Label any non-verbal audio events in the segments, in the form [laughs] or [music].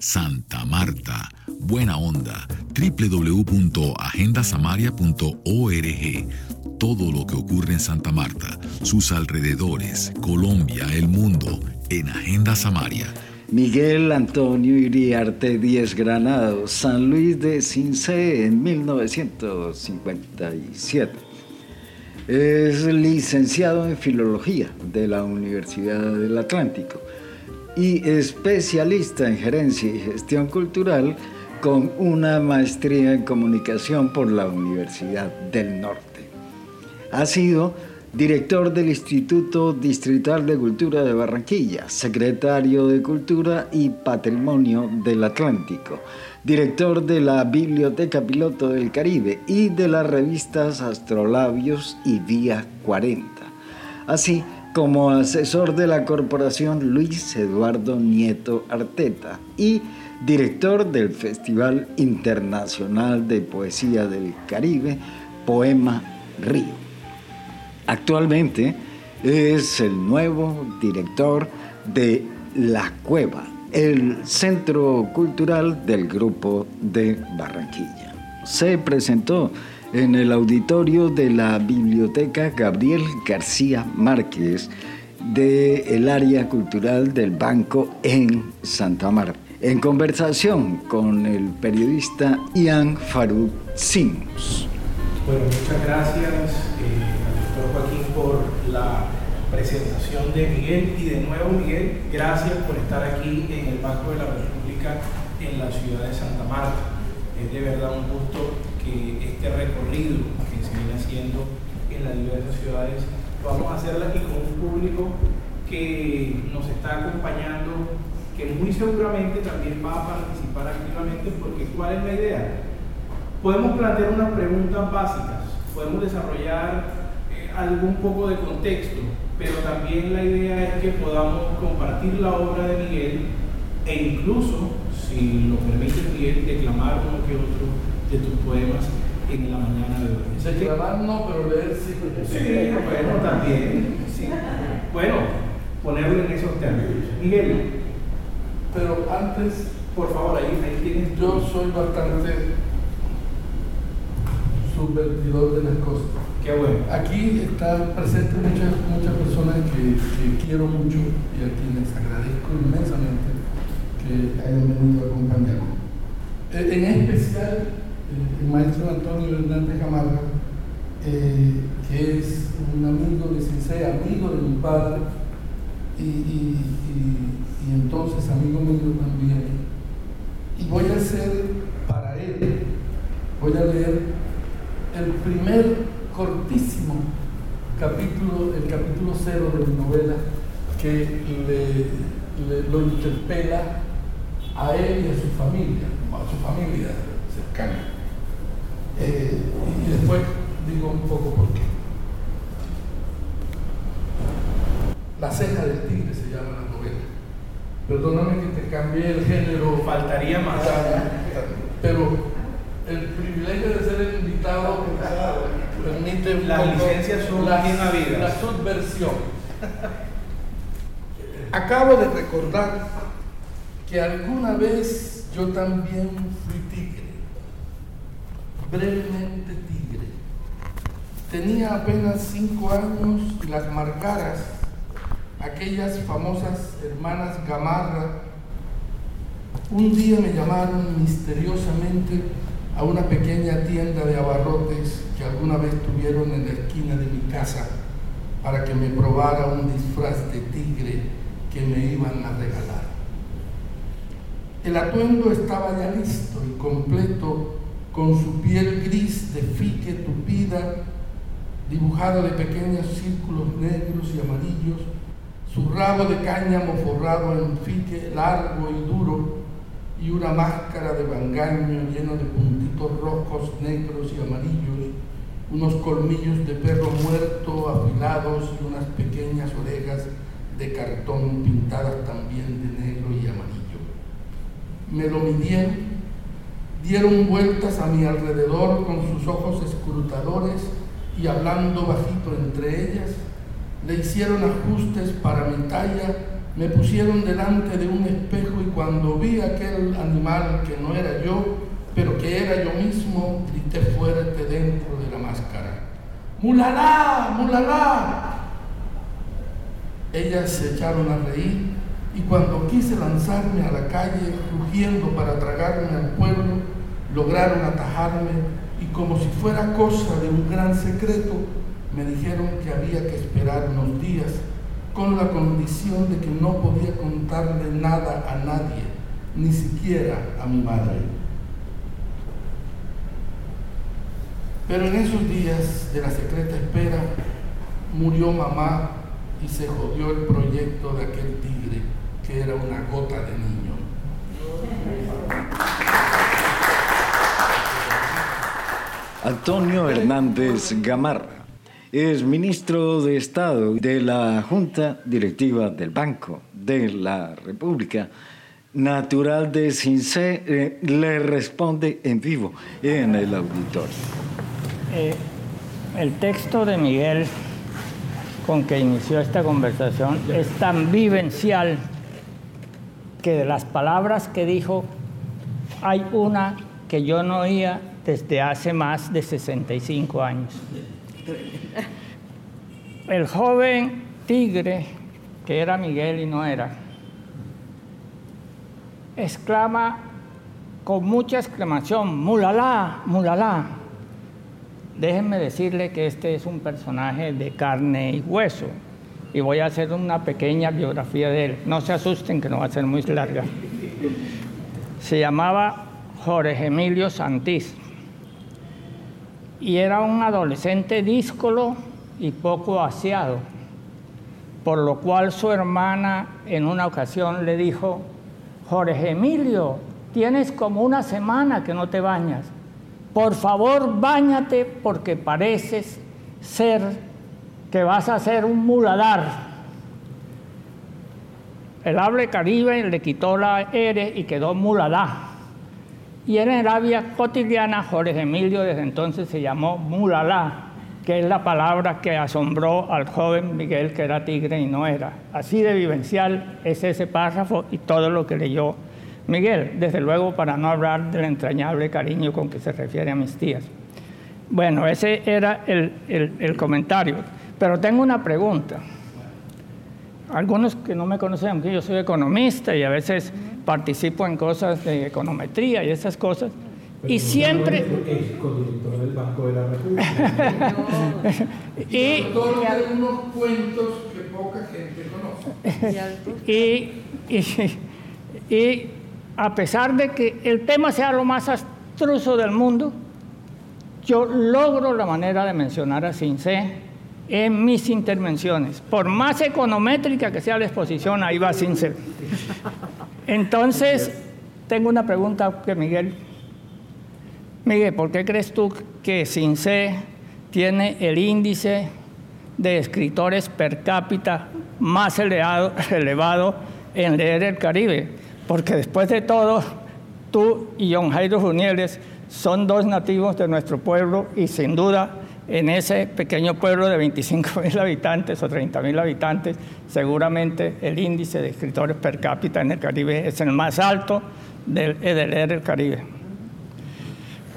Santa Marta, Buena Onda, www.agendasamaria.org. Todo lo que ocurre en Santa Marta, sus alrededores, Colombia, el mundo, en Agenda Samaria. Miguel Antonio Iriarte Díez Granados, San Luis de Cincé en 1957. Es licenciado en Filología de la Universidad del Atlántico y especialista en gerencia y gestión cultural con una maestría en comunicación por la Universidad del Norte. Ha sido director del Instituto Distrital de Cultura de Barranquilla, secretario de Cultura y Patrimonio del Atlántico, director de la Biblioteca Piloto del Caribe y de las revistas Astrolabios y Vía 40, así como asesor de la corporación Luis Eduardo Nieto Arteta y director del Festival Internacional de Poesía del Caribe, Poema Río. Actualmente es el nuevo director de La Cueva, el centro cultural del grupo de Barranquilla. Se presentó en el auditorio de la Biblioteca Gabriel García Márquez del área cultural del banco en Santa Marta, en conversación con el periodista Ian Farouk Sims. Bueno, muchas gracias eh, al doctor Joaquín por la presentación de Miguel y de nuevo Miguel, gracias por estar aquí en el Banco de la República en la ciudad de Santa Marta. Es de verdad un gusto que este recorrido que se viene haciendo en las diversas ciudades vamos a hacer aquí con un público que nos está acompañando, que muy seguramente también va a participar activamente, porque ¿cuál es la idea? Podemos plantear unas preguntas básicas, podemos desarrollar eh, algún poco de contexto, pero también la idea es que podamos compartir la obra de Miguel e incluso, si lo permite Miguel, declamar uno que otro de tus poemas en la mañana de hoy. Declamar no, pero leer sí. Sí, bueno, también. Sí. Bueno, ponerlo en esos términos. Miguel. Pero antes, por favor, ahí, ahí tienes. Yo soy bastante subvertidor de las cosas. Qué bueno. Aquí están presentes muchas, muchas personas que, que quiero mucho y a quienes agradezco inmensamente que hayan venido a acompañarme. Eh, en especial el maestro Antonio Hernández Camarga, eh, que es un amigo de Cincé, amigo de mi padre, y, entonces amigo mío también. Y voy a hacer para él, voy a leer el primer cortísimo capítulo, el capítulo cero de mi novela, que lo interpela a él y a su familia, a su familia cercana. Eh, y después digo un poco por qué. La ceja del tigre se llama la novela. Perdóname que te cambié el género. Faltaría más. Pero el privilegio de ser el invitado permite las licencias son la. La subversión. Acabo de recordar que alguna vez yo también fui tigre brevemente tigre. Tenía apenas cinco años y las margaras, aquellas famosas hermanas Gamarra, un día me llamaron misteriosamente a una pequeña tienda de abarrotes que alguna vez tuvieron en la esquina de mi casa para que me probara un disfraz de tigre que me iban a regalar. El atuendo estaba ya listo y completo con su piel gris de fique tupida, dibujada de pequeños círculos negros y amarillos, su rabo de cáñamo forrado en fique largo y duro, y una máscara de bangaño lleno de puntitos rojos, negros y amarillos, unos colmillos de perro muerto afilados y unas pequeñas orejas de cartón pintadas también de negro y amarillo. Me lo midieron dieron vueltas a mi alrededor con sus ojos escrutadores y hablando bajito entre ellas, le hicieron ajustes para mi talla, me pusieron delante de un espejo y cuando vi aquel animal que no era yo, pero que era yo mismo, grité fuerte dentro de la máscara. ¡Mulalá! ¡Mulalá! Ellas se echaron a reír y cuando quise lanzarme a la calle rugiendo para tragarme al pueblo, lograron atajarme y como si fuera cosa de un gran secreto, me dijeron que había que esperar unos días con la condición de que no podía contarle nada a nadie, ni siquiera a mi madre. Pero en esos días de la secreta espera murió mamá y se jodió el proyecto de aquel tigre era una gota de niño. Antonio Hernández Gamarra es ministro de Estado de la Junta Directiva del Banco de la República. Natural de Cincé eh, le responde en vivo en el auditorio. Eh, el texto de Miguel con que inició esta conversación es tan vivencial que de las palabras que dijo hay una que yo no oía desde hace más de 65 años. El joven tigre, que era Miguel y no era, exclama con mucha exclamación, mulala, mulala. Déjenme decirle que este es un personaje de carne y hueso y voy a hacer una pequeña biografía de él. No se asusten que no va a ser muy larga. Se llamaba Jorge Emilio Santís y era un adolescente díscolo y poco aseado, por lo cual su hermana en una ocasión le dijo, Jorge Emilio, tienes como una semana que no te bañas, por favor bañate porque pareces ser que vas a ser un muladar. El hable caribe le quitó la R y quedó muladar. Y en Arabia cotidiana, Jorge Emilio desde entonces se llamó Mulalá, que es la palabra que asombró al joven Miguel, que era tigre y no era. Así de vivencial es ese párrafo y todo lo que leyó Miguel, desde luego para no hablar del entrañable cariño con que se refiere a mis tías. Bueno, ese era el, el comentario. Pero tengo una pregunta. Algunos que no me conocen, aunque yo soy economista y a veces participo en cosas de econometría y esas cosas. y siempre. Es del Banco de la República. [laughs] y, y algunos cuentos que poca gente conoce. [laughs] y, y, a pesar de que el tema sea lo más abstruso del mundo, yo logro la manera de mencionar a Cincé en mis intervenciones. Por más econométrica que sea la exposición, ahí va sin. Entonces, tengo una pregunta que Miguel. Miguel, ¿por qué crees tú que CINCE tiene el índice de escritores per cápita más elevado, elevado en leer el Caribe? Porque después de todo, tú y John Jairo Junieles son dos nativos de nuestro pueblo y sin duda en ese pequeño pueblo de 25 mil habitantes o 30 mil habitantes, seguramente el índice de escritores per cápita en el Caribe es el más alto del EDLR del Caribe.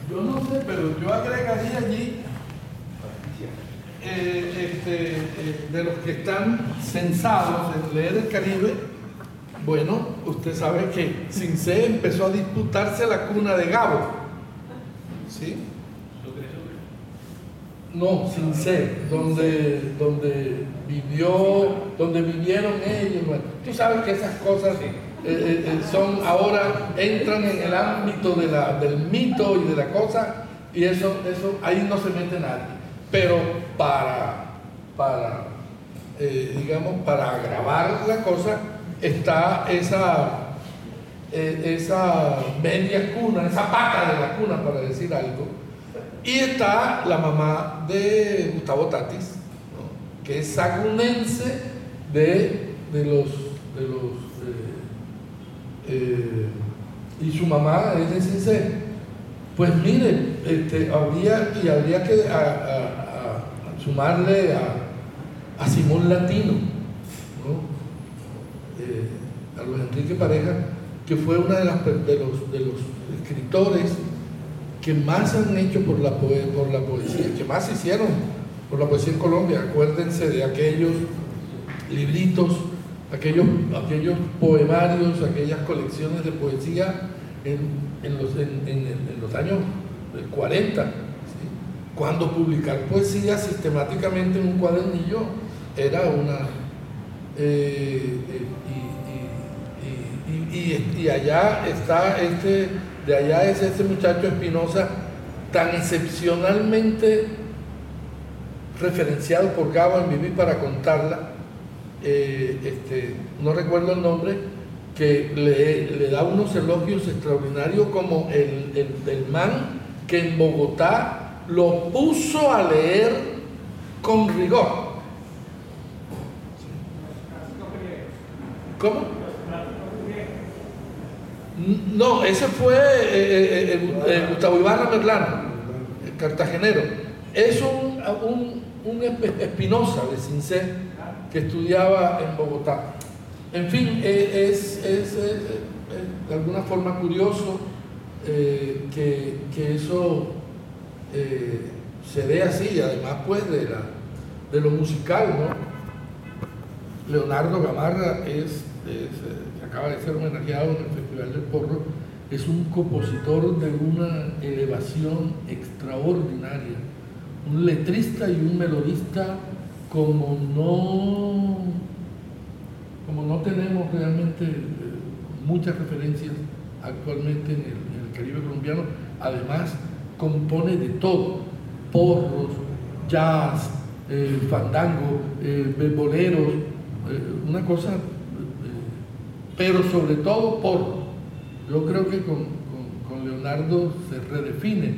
Yo no sé, pero yo agregaría allí eh, este, eh, de los que están censados en leer el Caribe, bueno, usted sabe que Cincé empezó a disputarse la cuna de Gabo. ¿Sí? No, sin ser, donde, donde vivió, donde vivieron ellos. tú sabes que esas cosas eh, eh, eh, son ahora, entran en el ámbito de la, del mito y de la cosa, y eso, eso ahí no se mete nadie. Pero para, para digamos, para agravar la cosa, está esa, esa media cuna, esa pata de la cuna, para decir algo y está la mamá de Gustavo Tatis, que es sagunense de, los... De los eh, y su mamá es de Cincé. Pues miren, este, habría, y habría que sumarle a, Simón Latino, eh, a Luis Enrique Pareja, que fue uno de, las, de, los, de los escritores que más han hecho por la, por la poesía, que más hicieron por la poesía en Colombia. Acuérdense de aquellos libritos, aquellos, aquellos poemarios, aquellas colecciones de poesía en, los, en, los, años 40, cuando publicar poesía sistemáticamente en un cuadernillo era una... Eh, eh, y, allá está este, de allá es este muchacho Espinosa tan excepcionalmente referenciado por Gabo en Vivir para contarla, eh, este, no recuerdo el nombre, que le, da unos elogios extraordinarios como el, el, man que en Bogotá lo puso a leer con rigor. ¿Cómo? No, ese fue eh, eh, eh, Gustavo Ibarra Merlano, el cartagenero. Es un, un, un Espinosa de Cincé que estudiaba en Bogotá. En fin, es, es, de alguna forma curioso que, que, eso se dé así, además pues de, la, de lo musical, ¿no? Leonardo Gamarra es acaba de ser homenajeado en el Festival del Porro, es un compositor de una elevación extraordinaria, un letrista y un melodista como no, como no tenemos realmente eh, muchas referencias actualmente en el, Caribe colombiano, además compone de todo, porros, jazz, eh, fandango, eh, boleros, una cosa pero sobre todo por, yo creo que con, Leonardo se redefine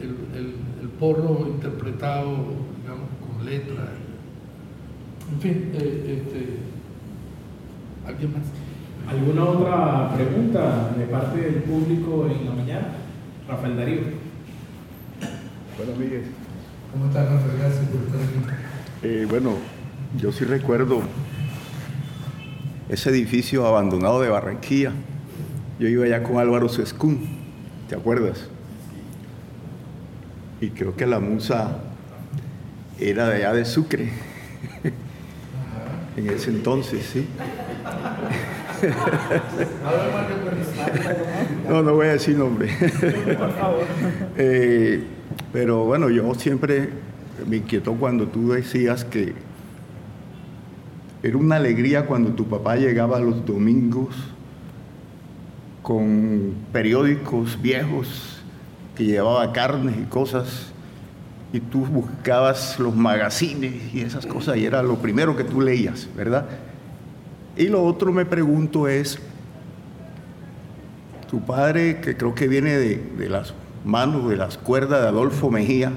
el, porro interpretado, digamos, con letra. En fin, eh, este, ¿alguien más? ¿Alguna otra pregunta de parte del público en la mañana? Rafael Darío. Bueno, Miguel. ¿Cómo estás, Rafael? Gracias por estar aquí. Eh, bueno, yo sí recuerdo ese edificio abandonado de Barranquilla. Yo iba allá con Álvaro Sescún, ¿te acuerdas? Y creo que la musa era de allá de Sucre, [laughs] en ese entonces, sí. [laughs] no, no voy a decir nombre. [laughs] Eh, pero bueno, yo siempre me inquietó cuando tú decías que era una alegría cuando tu papá llegaba los domingos con periódicos viejos que llevaba carnes y cosas y tú buscabas los magazines y esas cosas y era lo primero que tú leías, ¿verdad? Y lo otro me pregunto es, tu padre, que creo que viene de, de las manos, de las cuerdas de Adolfo Mejía,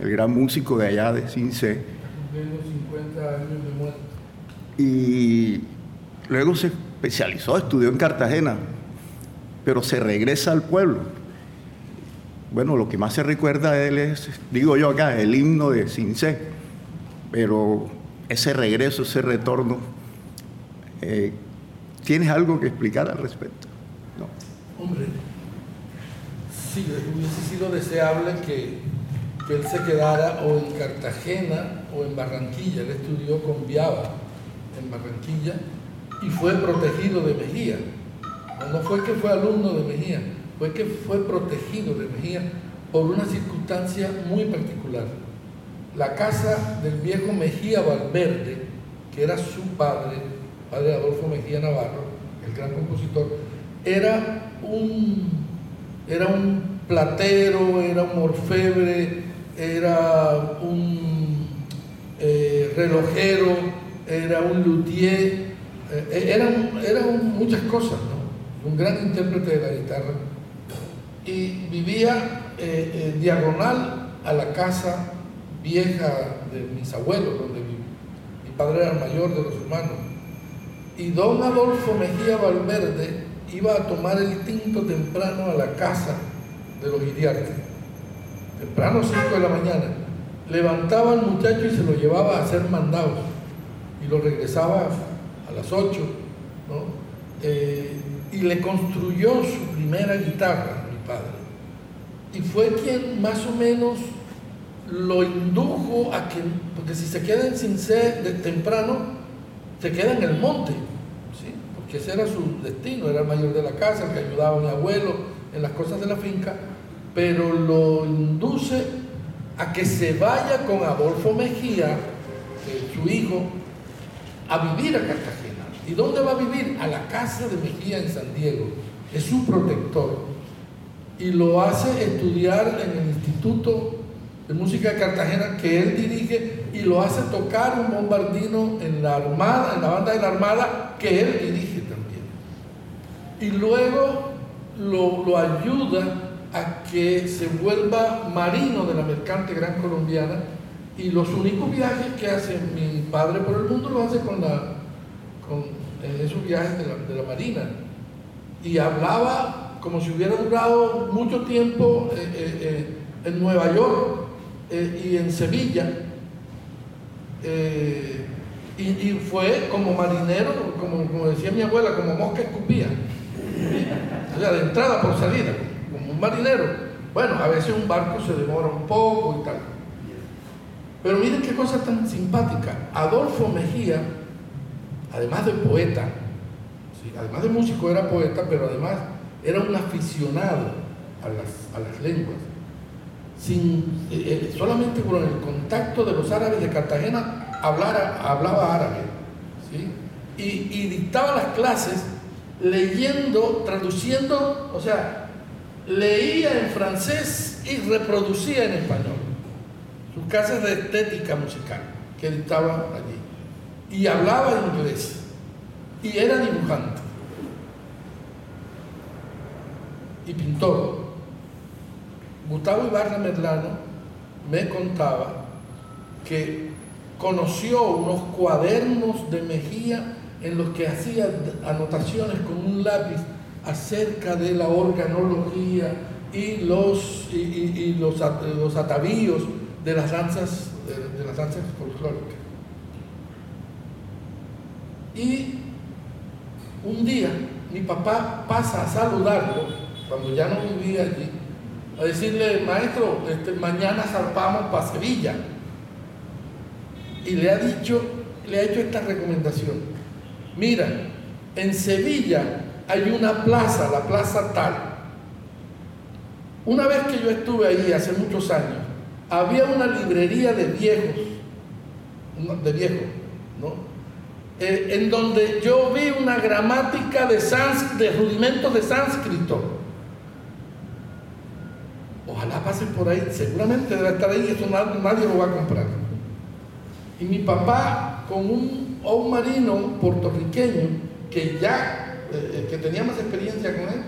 el gran músico de allá de Cincé, 50 años de muerte y luego se especializó, estudió en Cartagena, pero se regresa al pueblo. Bueno, lo que más se recuerda de él es, digo yo acá, el himno de Cincé, pero ese regreso, ese retorno, eh, ¿tienes algo que explicar al respecto? No. Hombre, sí, hubiese sido deseable que, que él se quedara o en Cartagena o en Barranquilla, él estudió con Viaba en Barranquilla y fue protegido de Mejía. No fue que fue alumno de Mejía, fue que fue protegido de Mejía por una circunstancia muy particular. La casa del viejo Mejía Valverde, que era su padre, padre Adolfo Mejía Navarro, el gran compositor, era un, era un platero, era un orfebre, era un eh, relojero, era un luthier, eh, eran, muchas cosas, ¿no? Un gran intérprete de la guitarra. Y vivía eh, eh, diagonal a la casa vieja de mis abuelos, donde mi, mi padre era el mayor de los hermanos. Y don Adolfo Mejía Valverde iba a tomar el tinto temprano a la casa de los Iriarte. Temprano, 5 de la mañana. Levantaba al muchacho y se lo llevaba a hacer mandados y lo regresaba a las 8, ¿no? Eh, y le construyó su primera guitarra, mi padre. Y fue quien más o menos lo indujo a que, porque si se quedan sin ser de temprano, se queda en el monte, ¿sí? porque ese era su destino, era el mayor de la casa, el que ayudaba a mi abuelo en las cosas de la finca, pero lo induce a que se vaya con Adolfo Mejía, su hijo, a vivir a Cartagena. ¿Y dónde va a vivir? A la casa de Mejía en San Diego. Es su protector. Y lo hace estudiar en el Instituto de Música de Cartagena que él dirige y lo hace tocar un bombardino en la Armada, en la banda de la Armada que él dirige también. Y luego lo, lo ayuda a que se vuelva marino de la mercante gran colombiana y los únicos viajes que hace mi padre por el mundo los hace con, con esos viajes de la, marina. Y hablaba como si hubiera durado mucho tiempo eh, eh, eh, en Nueva York y en Sevilla. Y, fue como marinero, como, decía mi abuela, como mosca escupía. O sea, de entrada por salida, como un marinero. Bueno, a veces un barco se demora un poco y tal. Pero miren qué cosa tan simpática. Adolfo Mejía, además de poeta, además de músico era poeta, pero además era un aficionado a las, a las lenguas. Sin, eh, solamente con el contacto de los árabes de Cartagena hablara, hablaba árabe. ¿sí? Y dictaba las clases leyendo, traduciendo, o sea, leía en francés y reproducía en español sus clases de estética musical que dictaba allí. Y hablaba inglés. Y era dibujante. Y pintor. Gustavo Ibarra Merlano me contaba que conoció unos cuadernos de Mejía en los que hacía anotaciones con un lápiz acerca de la organología y los, y, los atavíos de las danzas, de, las danzas folclóricas. Y un día mi papá pasa a saludarlo, cuando ya no vivía allí, a decirle, maestro, este, mañana zarpamos para Sevilla. Y le ha dicho, le ha hecho esta recomendación. Mira, en Sevilla hay una plaza, la plaza tal. Una vez que yo estuve ahí hace muchos años, había una librería de viejos, de viejos, ¿no? Eh, en donde yo vi una gramática de, sans, de rudimentos de sánscrito. Ojalá pasen por ahí, seguramente debe estar ahí, eso nadie, lo va a comprar. Y mi papá, con un, marino puertorriqueño que ya, eh, que tenía más experiencia con él,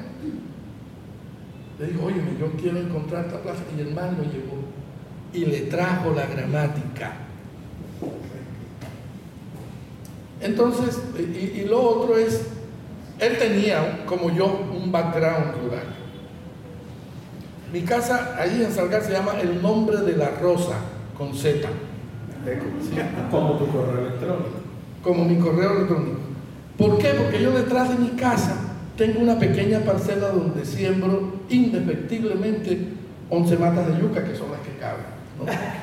le dijo, oye, yo quiero encontrar esta plaza. Y el man lo llevó y le trajo la gramática. Entonces, y, y, lo otro es, él tenía, como yo, un background rural. Mi casa, ahí en Salgar, se llama El Nombre de la Rosa, con Z. ¿Sí? Como tu correo electrónico. Como mi correo electrónico. ¿Por qué? Porque yo detrás de mi casa tengo una pequeña parcela donde siembro indefectiblemente 11 matas de yuca, que son las que caben.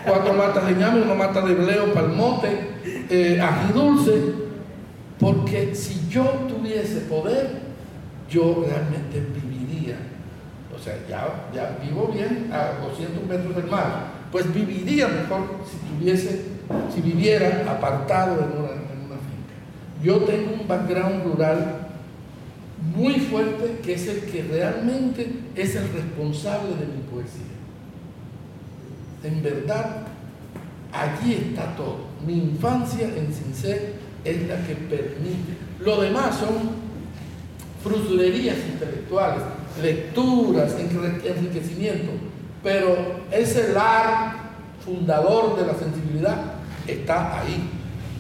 Cuatro matas de ñame, una mata de bleo, palmote, eh, ají dulce, porque si yo tuviese poder, yo realmente viviría, o sea, ya, ya vivo bien a 200 metros del mar, pues viviría mejor si tuviese, si viviera apartado en una, en una finca. Yo tengo un background rural muy fuerte que es el que realmente es el responsable de mi poesía. En verdad, allí está todo. Mi infancia en Cincé es la que permite. Lo demás son fruslerías intelectuales, lecturas, enriquecimiento, pero ese lar fundador de la sensibilidad está ahí.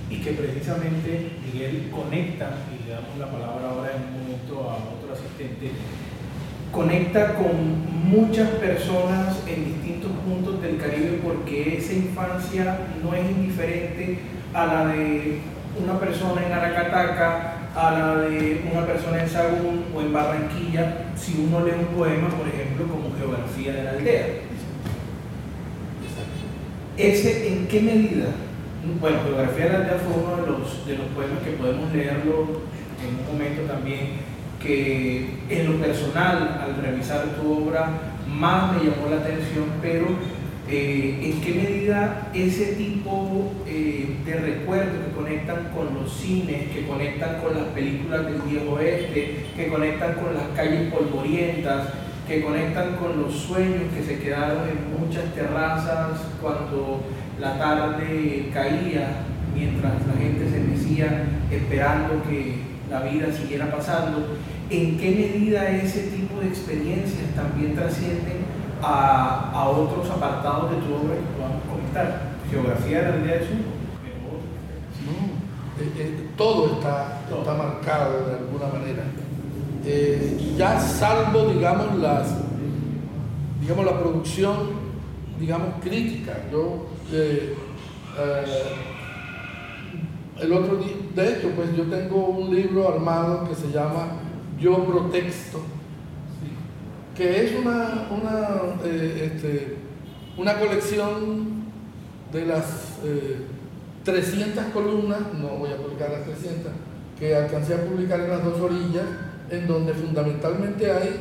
Y que precisamente Miguel conecta, y le damos la palabra ahora en un momento a otro asistente, conecta con muchas personas en distintos puntos del Caribe porque esa infancia no es indiferente a la de una persona en Aracataca, a la de una persona en Sagún o en Barranquilla si uno lee un poema, por ejemplo, como Geografía de la Aldea. ¿Ese en qué medida? Bueno, Geografía de la Aldea fue uno de los, de los poemas que podemos leerlo en un momento también que en lo personal, al revisar tu obra, más me llamó la atención, pero eh, ¿en qué medida ese tipo eh, de recuerdos que conectan con los cines, que conectan con las películas del viejo oeste, que conectan con las calles polvorientas, que conectan con los sueños que se quedaron en muchas terrazas cuando la tarde caía, mientras la gente se mecía esperando que la vida siguiera pasando, ¿en qué medida ese tipo de experiencias también trascienden a, otros apartados de tu obra que podamos comentar. Geografía de la aldea de Sur. Eh, eh, todo está, está marcado de alguna manera. Eh, ya salvo, digamos, las, digamos, la producción, digamos, crítica. Yo, el otro día, de hecho, pues yo tengo un libro armado que se llama Yo Protexto, que es una, una, eh, este, una colección de las 300 eh, columnas, no voy a publicar las 300, que alcancé a publicar en las dos orillas, en donde fundamentalmente hay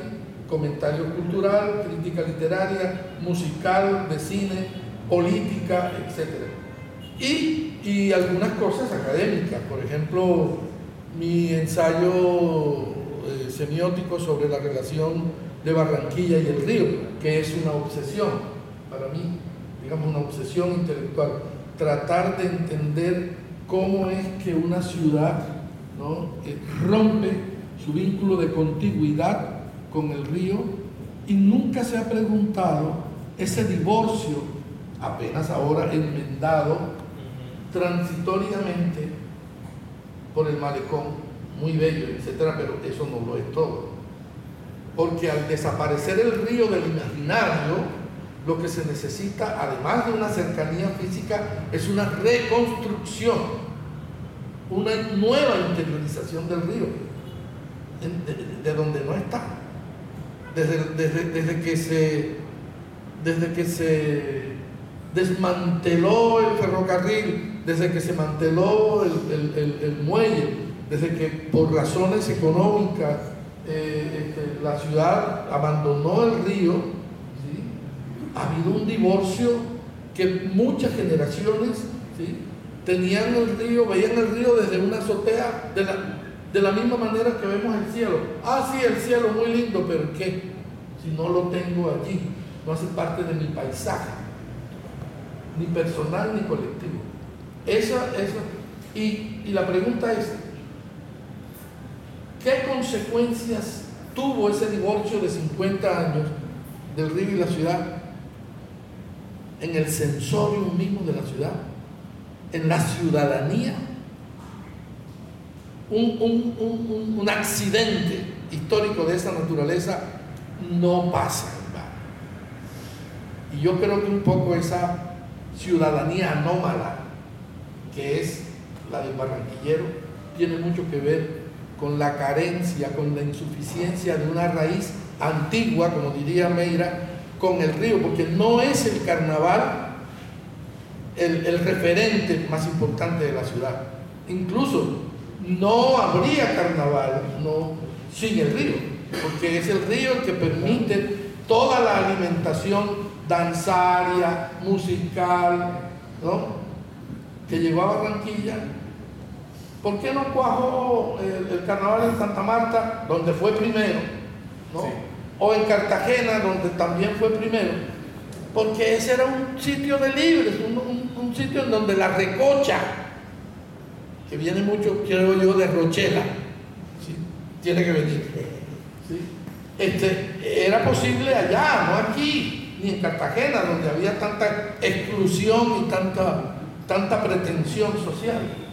comentario cultural, crítica literaria, musical, de cine, política, etc. Y, y algunas cosas académicas, por ejemplo, mi ensayo semiótico sobre la relación de Barranquilla y el río, que es una obsesión para mí, digamos una obsesión intelectual, tratar de entender cómo es que una ciudad eh, rompe su vínculo de contigüidad con el río y nunca se ha preguntado ese divorcio, apenas ahora enmendado transitoriamente por el malecón, muy bello, etcétera, pero eso no lo es todo. Porque al desaparecer el río del imaginario, lo que se necesita, además de una cercanía física, es una reconstrucción, una nueva interiorización del río, de, donde no está. Desde, que se, desde que se desmanteló el ferrocarril, desde que se manteló el muelle, desde que por razones económicas eh, este, la ciudad abandonó el río, ha habido un divorcio que muchas generaciones tenían el río, veían el río desde una azotea de la, de la misma manera que vemos el cielo. Ah, sí, el cielo muy lindo, pero ¿qué? Si no lo tengo allí, no hace parte de mi paisaje, ni personal ni colectivo. Esa, esa, y, y la pregunta es, ¿Qué consecuencias tuvo ese divorcio de 50 años del río y la ciudad en el sensorio mismo de la ciudad, en la ciudadanía? Un, un accidente histórico de esa naturaleza no pasa en Y yo creo que un poco esa ciudadanía anómala, que es la del barranquillero, tiene mucho que ver con la carencia, con la insuficiencia de una raíz antigua, como diría Meira, con el río, porque no es el carnaval el, referente más importante de la ciudad. Incluso no habría carnaval sin el río, porque es el río el que permite toda la alimentación danzaria, musical, ¿no? que llegó a Barranquilla ¿Por qué no cuajó el, carnaval en Santa Marta, donde fue primero? O en Cartagena, donde también fue primero. Porque ese era un sitio de libres, un, sitio en donde la recocha, que viene mucho, creo yo, de Rochela, tiene que venir. Este, era posible allá, no aquí, ni en Cartagena, donde había tanta exclusión y tanta, tanta pretensión social.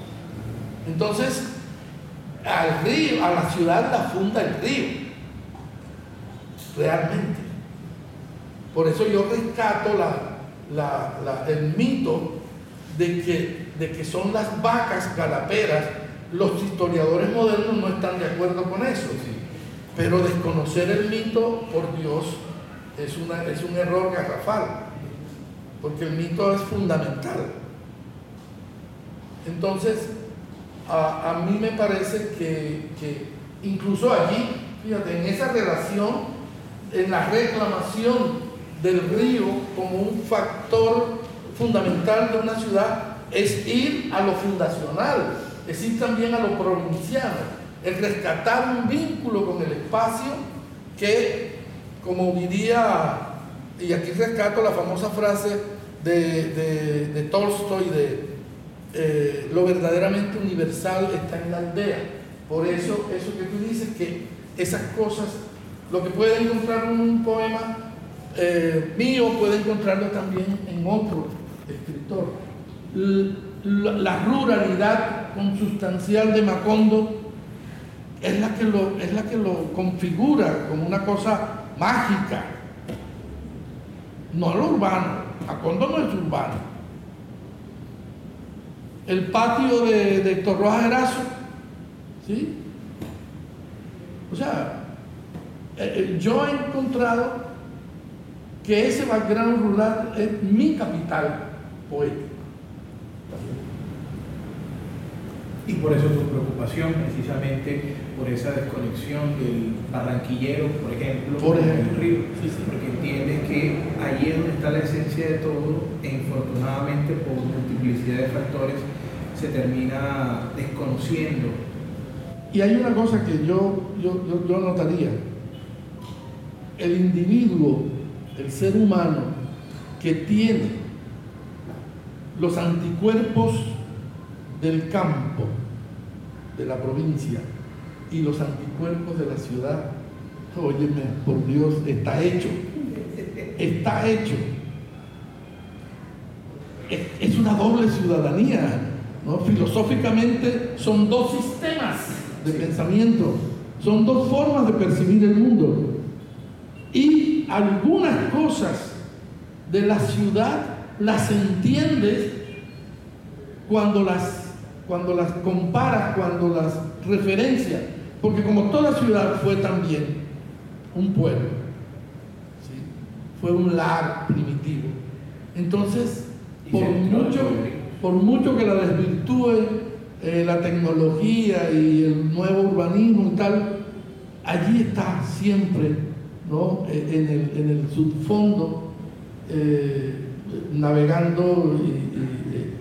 Entonces, al río, a la ciudad la funda el río, realmente. Por eso yo rescato el mito de que, de que son las vacas galaperas Los historiadores modernos no están de acuerdo con eso, pero desconocer el mito, por Dios, es, es un error garrafal, porque el mito es fundamental. Entonces, a, mí me parece que, que incluso allí, fíjate, en esa relación, en la reclamación del río como un factor fundamental de una ciudad, es ir a lo fundacional, es ir también a lo provinciano, es rescatar un vínculo con el espacio que, como diría, y aquí rescato la famosa frase de, de, Tolstoy, de eh, lo verdaderamente universal está en la aldea. Por eso, eso que tú dices, que esas cosas, lo que puede encontrar en un poema eh, mío, puede encontrarlo también en otro escritor la ruralidad consustancial de Macondo es la que lo, es la que lo configura como una cosa mágica. No lo urbano. Macondo no es urbano. El patio de, de Héctor Rojas Erazo, ¿sí? O sea, eh, eh, yo he encontrado que ese background rural es mi capital poético. Y por eso tu preocupación, precisamente por esa desconexión del barranquillero, por ejemplo, por ejemplo. el río, porque entiendes que ahí es donde está la esencia de todo, e infortunadamente por multiplicidad de factores se termina desconociendo. Y hay una cosa que yo, yo, yo, notaría, el individuo, el ser humano que tiene los anticuerpos del campo, de la provincia, y los anticuerpos de la ciudad, óyeme, por Dios, está hecho. Está hecho. Es una doble ciudadanía. ¿No? Filosóficamente son dos sistemas de pensamiento, son dos formas de percibir el mundo. Y algunas cosas de la ciudad las entiendes cuando las cuando las comparas, cuando las referencias, porque como toda ciudad fue también un pueblo, fue un lar primitivo. Entonces, por mucho, por mucho que la desvirtúe eh, la tecnología y el nuevo urbanismo y tal, allí está siempre ¿no? Eh, en, el, subfondo, eh, navegando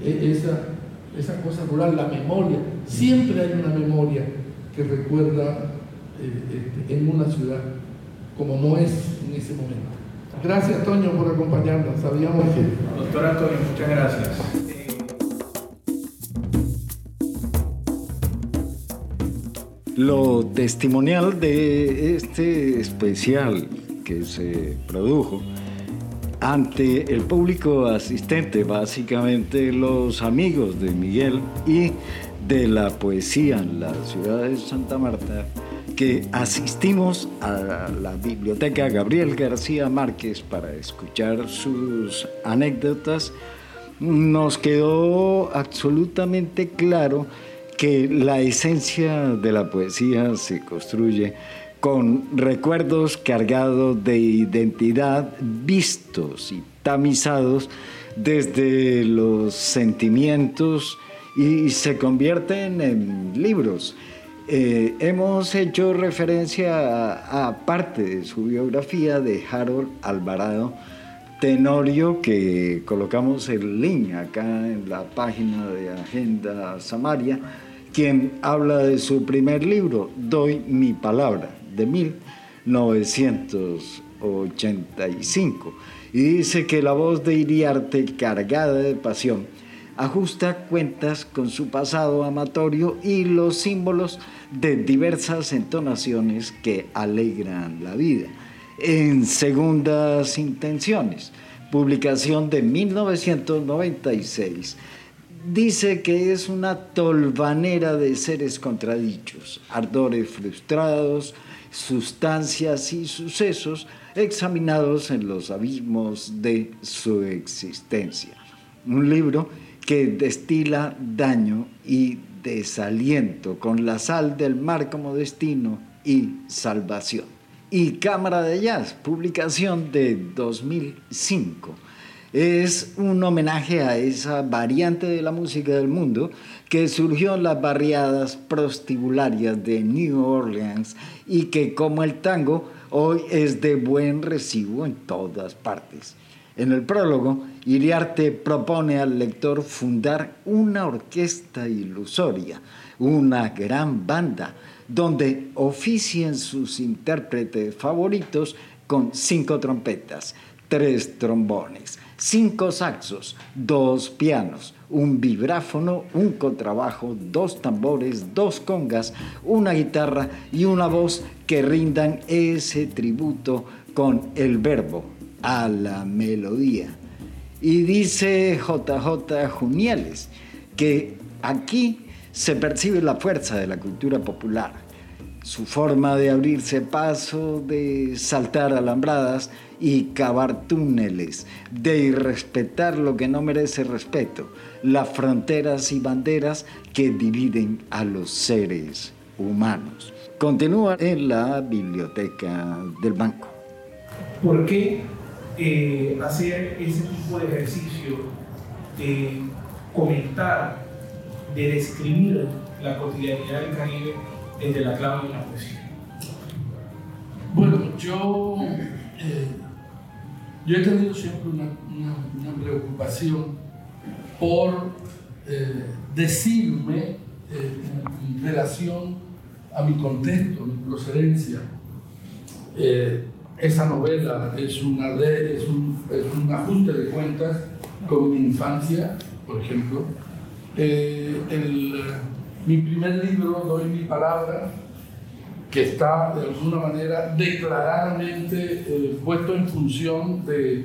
esa esa cosa rural, la memoria. Siempre hay una memoria que recuerda este, en una ciudad como no es en ese momento. Gracias, Toño, por acompañarnos. Sabíamos que. Doctor Antonio, muchas gracias. Lo testimonial de este especial que se produjo ante el público asistente, básicamente los amigos de Miguel y de la poesía en la ciudad de Santa Marta, que asistimos a la biblioteca Gabriel García Márquez para escuchar sus anécdotas, nos quedó absolutamente claro que la esencia de la poesía se construye con recuerdos cargados de identidad vistos y tamizados desde los sentimientos y se convierten en libros. Eh, hemos hecho referencia a, parte de su biografía de Harold Alvarado Tenorio, que colocamos el link acá en la página de Agenda Samaria, quien habla de su primer libro, Doy mi palabra de 1985. Y dice que la voz de Iriarte, cargada de pasión, ajusta cuentas con su pasado amatorio y los símbolos de diversas entonaciones que alegran la vida. En segundas intenciones, publicación de 1996 dice que es una tolvanera de seres contradichos, ardores frustrados, sustancias y sucesos examinados en los abismos de su existencia. Un libro que destila daño y Desaliento, con la sal del mar como destino y salvación. Y Cámara de Jazz, publicación de 2005 es un homenaje a esa variante de la música del mundo que surgió en las barriadas prostibularias de New Orleans y que como el tango hoy es de buen recibo en todas partes. En el prólogo, Iriarte propone al lector fundar una orquesta ilusoria, una gran banda, donde oficien sus intérpretes favoritos con cinco trompetas, tres trombones, cinco saxos, dos pianos, un vibráfono, un contrabajo, dos tambores, dos congas, una guitarra y una voz que rindan ese tributo con el verbo a la melodía. Y dice JJ Junieles que aquí se percibe la fuerza de la cultura popular, su forma de abrirse paso, de saltar alambradas, y cavar túneles, de irrespetar lo que no merece respeto, las fronteras y banderas que dividen a los seres humanos. Continúa en la biblioteca del banco. ¿Por qué eh, hacer ese tipo de ejercicio de comentar, de describir la cotidianidad del Caribe desde la clave de la poesía? Bueno, yo yo he tenido siempre una, preocupación por eh, decirme eh, en, relación a mi contexto, a mi procedencia. Eh, esa novela es, una es, un, es, un, ajuste de cuentas con mi infancia, por ejemplo. mi primer libro, Doy mi palabra, que está de alguna manera declaradamente eh, puesto en función de,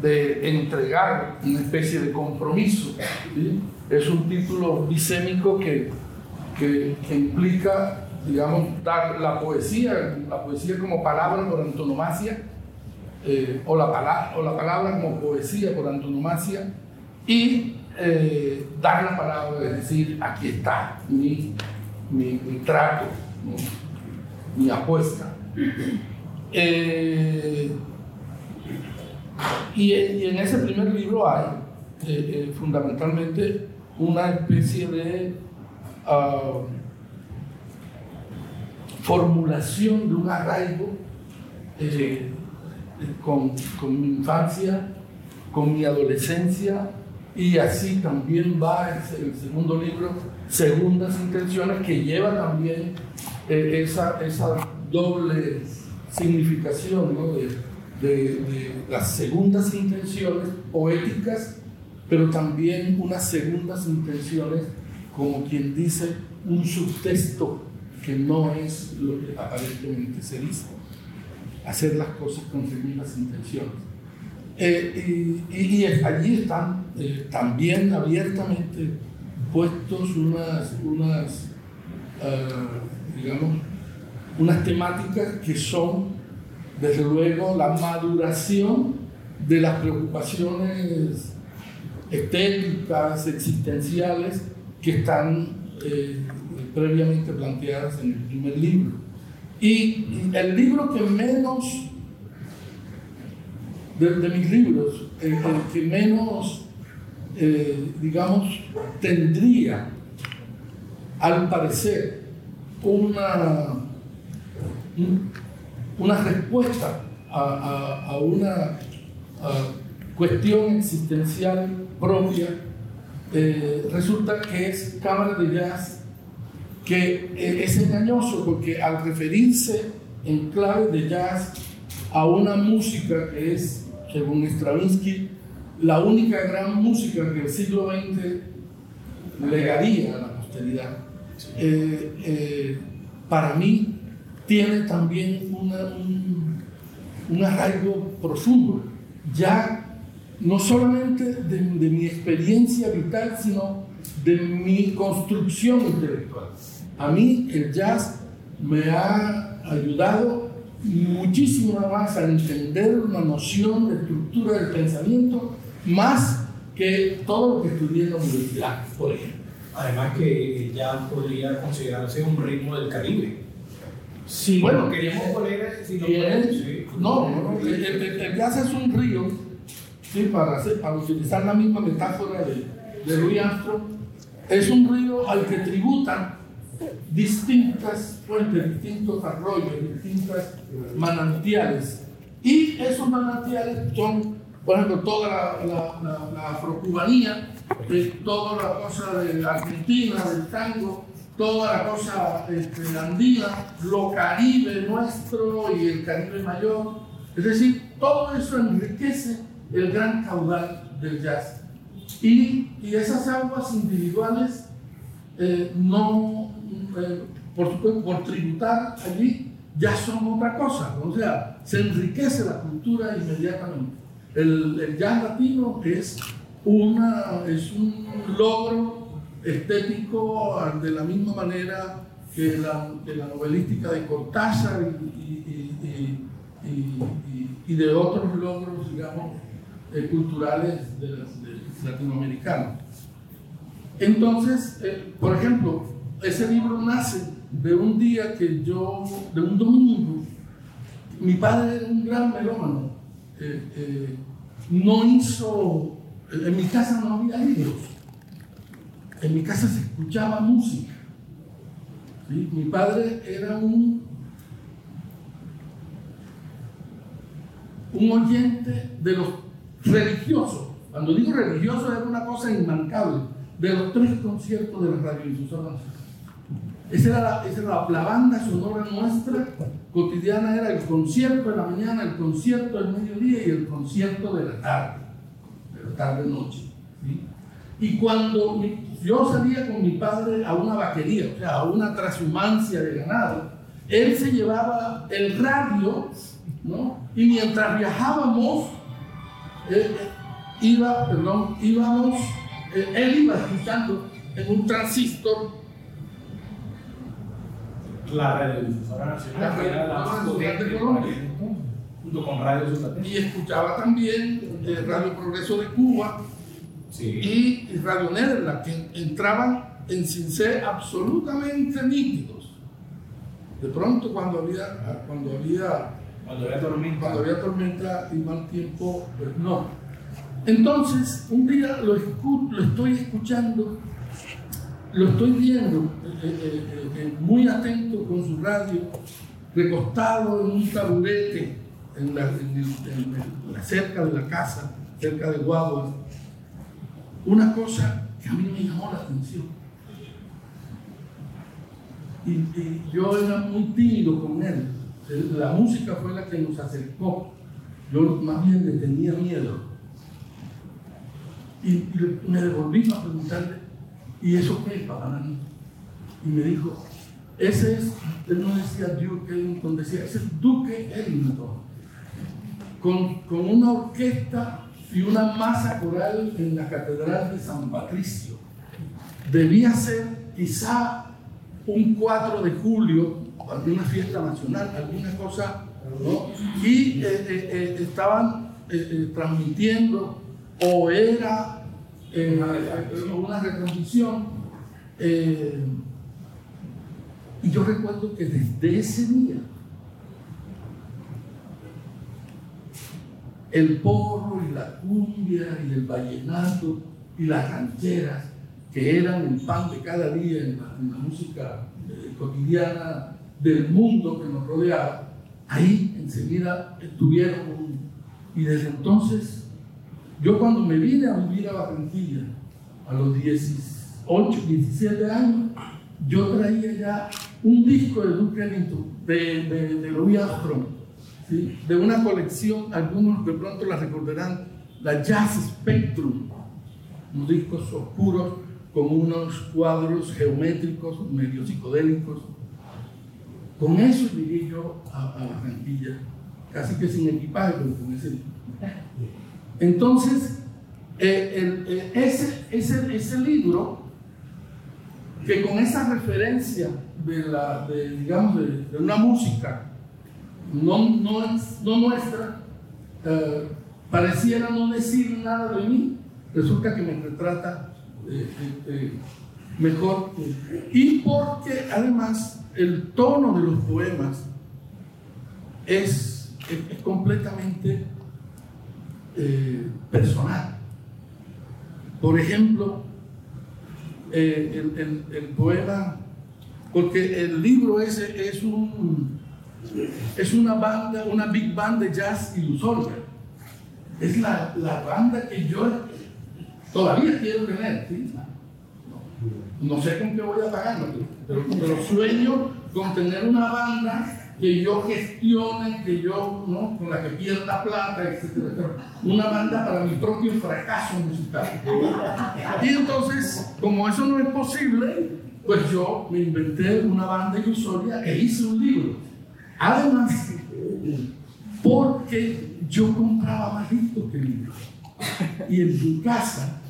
de, entregar una especie de compromiso. Es un título bisémico que, que, implica, digamos, dar la poesía, la poesía como palabra por antonomasia, eh, o, la palabra, o la palabra como poesía por antonomasia, y eh, dar la palabra, es decir, aquí está mi, mi, mi trato mi apuesta. Eh, y, en ese primer libro hay eh, eh, fundamentalmente una especie de ah, formulación de un arraigo con, con, mi infancia, con mi adolescencia, y así también va el, el segundo libro, Segundas Intenciones, que lleva también eh, esa, esa, doble significación de, de, las segundas intenciones poéticas, pero también unas segundas intenciones, como quien dice, un subtexto que no es lo que aparentemente se dice. Hacer las cosas con segundas intenciones. Eh, y, allí están eh, también abiertamente puestos unas, unas digamos, unas temáticas que son, desde luego, la maduración de las preocupaciones estéticas, existenciales, que están eh, previamente planteadas en el primer libro. Y el libro que menos, de, mis libros, el, que menos, eh, digamos, tendría, al parecer, una, una respuesta a, una cuestión existencial propia, eh, resulta que es cámara de jazz, que eh, es engañoso porque al referirse en clave de jazz a una música que es, según Stravinsky, la única gran música que el siglo XX legaría a la posteridad eh, eh, para mí tiene también un, un, arraigo profundo, ya no solamente de, de, mi experiencia vital, sino de mi construcción intelectual. A mí el jazz me ha ayudado muchísimo más a entender una noción de estructura del pensamiento, más que todo lo que estudié en la universidad, por ejemplo. Además que ya podría considerarse un ritmo del Caribe. Sí, bueno, queríamos poner, si no, no, el, jazz es un río, sí, para, para utilizar la misma metáfora de, de Louis Armstrong, es un río al que tributan distintas fuentes, distintos arroyos, distintas manantiales. Y esos manantiales son, por ejemplo, toda la, la, la, afrocubanía, toda la cosa de Argentina, del tango, toda la cosa este, andina, lo caribe nuestro y el caribe mayor. Es decir, todo eso enriquece el gran caudal del jazz. Y, y esas aguas individuales eh, no, eh, por por tributar allí, ya son otra cosa. O sea, se enriquece la cultura inmediatamente. El, el jazz latino es, una, es un logro estético de la misma manera que la, la novelística de Cortázar y, y, de otros logros, digamos, eh, culturales de, de latinoamericanos. Entonces, eh, por ejemplo, ese libro nace de un día que yo, de un domingo, mi padre era un gran melómano, eh, no hizo, en mi casa no había libros, en mi casa se escuchaba música. Mi padre era un, un oyente de los religiosos. Cuando digo religioso era una cosa inmancable de los tres conciertos de la radiodifusora esa era, la, esa era la, banda sonora nuestra cotidiana, era el concierto de la mañana, el concierto del mediodía y el concierto de la tarde, de la tarde-noche. Y cuando yo salía con mi padre a una vaquería, o sea, a una transhumancia de ganado, él se llevaba el radio, ¿no? Y mientras viajábamos, eh, eh, iba, perdón, íbamos eh, él iba escuchando en un transistor la radiodifusora nacional, era la más potente junto con Radio Y escuchaba también eh, Radio Progreso de Cuba y Radio Nerla, que entraban en sin ser absolutamente nítidos. De pronto cuando había, cuando había, cuando había tormenta, cuando había tormenta y mal tiempo, pues no. Entonces, un día lo, lo estoy escuchando, lo estoy viendo, eh, eh, eh, muy atento con su radio, recostado en un taburete en la, cerca de la casa, cerca de Guadua. Una cosa que a mí me llamó la atención. Y, yo era muy tímido con él. La música fue la que nos acercó. Yo más bien le tenía miedo y, me devolví para preguntarle, ¿y eso qué es para mí? Y me dijo, ese es, él no decía Duke Ellington, decía, ese es Duque Ellington, con, una orquesta y una masa coral en la Catedral de San Patricio. Debía ser quizá un 4 de julio, alguna fiesta nacional, alguna cosa, ¿no? y eh, eh, eh, estaban transmitiendo o era eh, una retransmisión. Eh, y yo recuerdo que desde ese día, el porro y la cumbia y el vallenato y las rancheras, que eran el pan de cada día en la, música eh, cotidiana del mundo que nos rodeaba, ahí enseguida estuvieron y desde entonces yo cuando me vine a vivir a Barranquilla, a los 18, 17 años, yo traía ya un disco de Duke Ellington, de, de, de Armstrong, de una colección, algunos de pronto la recordarán, la Jazz Spectrum, unos discos oscuros con unos cuadros geométricos medio psicodélicos. Con eso llegué yo a, a Barranquilla, casi que sin equipaje, pero con ese disco. Entonces, eh, eh, ese, ese, ese, libro, que con esa referencia de, la, de digamos, de, una música no, no, no nuestra, eh, pareciera no decir nada de mí, resulta que me retrata, mejor. Y porque además el tono de los poemas es, es, completamente eh, personal. Por ejemplo, eh, el, el, poema, porque el libro ese es un es una banda, una big band de jazz ilusoria. Es la, la banda que yo todavía quiero tener. No, sé con qué voy a pagarlo, pero, pero sueño con tener una banda que yo gestione, que yo, ¿no? con la que pierda plata, etc. Una banda para mi propio fracaso musical. Y entonces, como eso no es posible, pues yo me inventé una banda ilusoria e hice un libro. Además, porque yo compraba más discos que libros. Y en mi casa,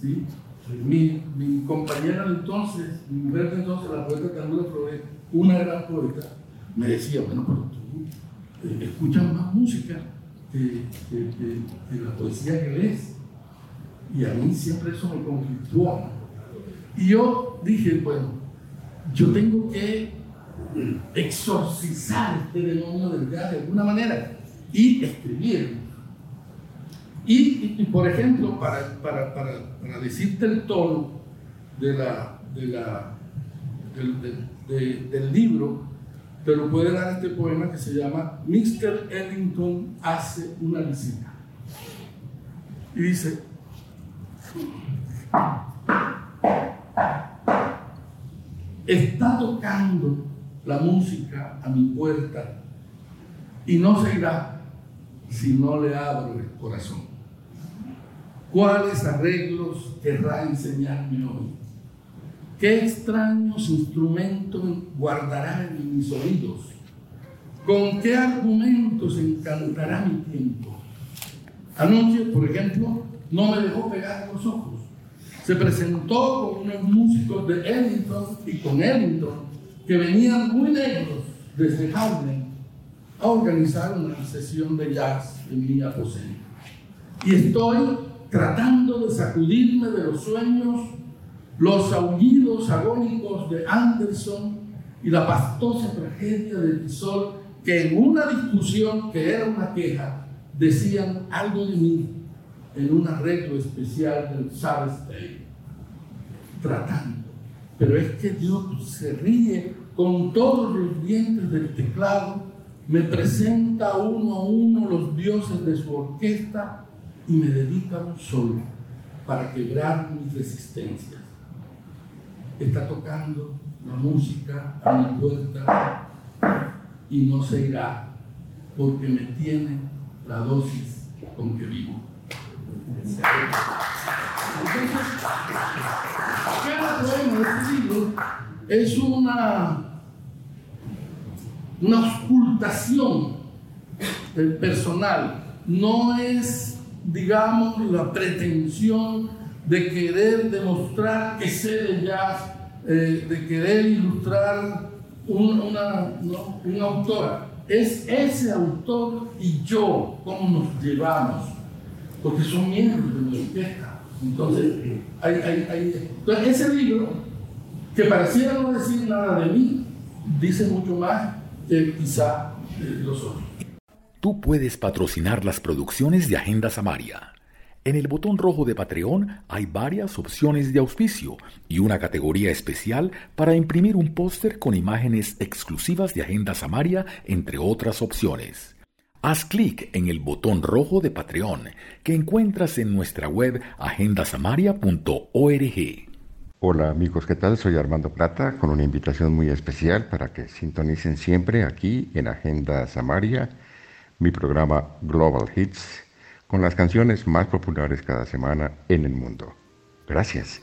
¿sí? mi, mi compañera de entonces, mi mujer de entonces, la poeta Carlos Flores, una gran poeta, me decía, bueno, pero tú eh, escuchas más música que, la poesía que lees. Y a mí siempre eso me conflictó. Y yo dije, bueno, yo tengo que exorcizar este demonio del gas de alguna manera y escribir. Y, por ejemplo, para, para, para, decirte el tono de la, de la, del, del libro, te lo puede dar este poema que se llama Mr. Ellington hace una visita. Y dice, está tocando la música a mi puerta y no se irá si no le abro el corazón. ¿Cuáles arreglos querrá enseñarme hoy? ¿Qué extraños instrumentos guardará en mis oídos? ¿Con qué argumentos encantará mi tiempo? Anoche, por ejemplo, no me dejó pegar los ojos. Se presentó con unos músicos de Ellington y con Ellington que venían muy negros desde Harlem a organizar una sesión de jazz en mi aposento. Y estoy tratando de sacudirme de los sueños los aullidos agónicos de Anderson y la pastosa tragedia de Tisol, que en una discusión que era una queja, decían algo de mí en un arreglo especial del Sabbath Day, tratando. Pero es que Dios se ríe con todos los dientes del teclado, me presenta uno a uno los dioses de su orquesta y me dedica un solo para quebrar mis resistencias. Está tocando la música a mi puerta y no se irá porque me tiene la dosis con que vivo. Entonces, cada poema de es una, una ocultación personal, no es, digamos, la pretensión de querer demostrar que sé de jazz, eh, de querer ilustrar una, una autora. Es ese autor y yo, cómo nos llevamos, porque son miembros de mi orquesta. Entonces, hay, hay, hay, entonces, ese libro, que pareciera no decir nada de mí, dice mucho más que quizá los. Tú puedes patrocinar las producciones de Agenda Samaria en el botón rojo de Patreon hay varias opciones de auspicio y una categoría especial para imprimir un póster con imágenes exclusivas de Agenda Samaria, entre otras opciones. Haz clic en el botón rojo de Patreon que encuentras en nuestra web agendasamaria.org. Hola amigos, ¿qué tal? Soy Armando Plata con una invitación muy especial para que sintonicen siempre aquí en Agenda Samaria mi programa Global Hits con las canciones más populares cada semana en el mundo. Gracias.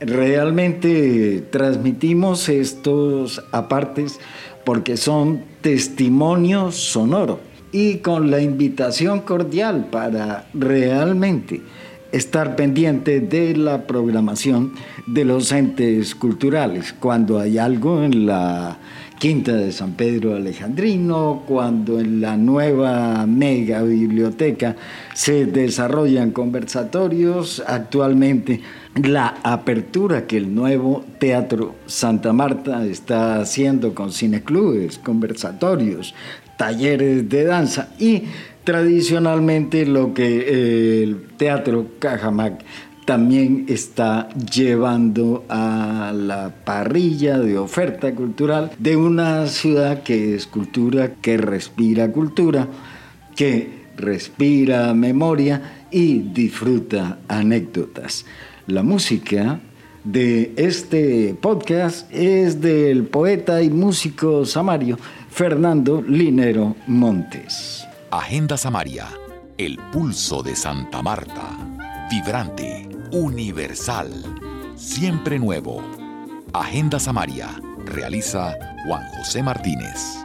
Realmente transmitimos estos apartes porque son testimonios sonoros y con la invitación cordial para realmente estar pendiente de la programación de los entes culturales. Cuando hay algo en la Quinta de San Pedro Alejandrino, cuando en la nueva mega biblioteca se desarrollan conversatorios. Actualmente la apertura que el nuevo Teatro Santa Marta está haciendo con cineclubes, conversatorios, talleres de danza y tradicionalmente lo que eh, el Teatro Cajamac también está llevando a la parrilla de oferta cultural de una ciudad que es cultura, que respira cultura, que respira memoria y disfruta anécdotas. La música de este podcast es del poeta y músico samario Fernando Linero Montes. Agenda Samaria, el pulso de Santa Marta, vibrante, universal, siempre nuevo. Agenda Samaria, realiza Juan José Martínez.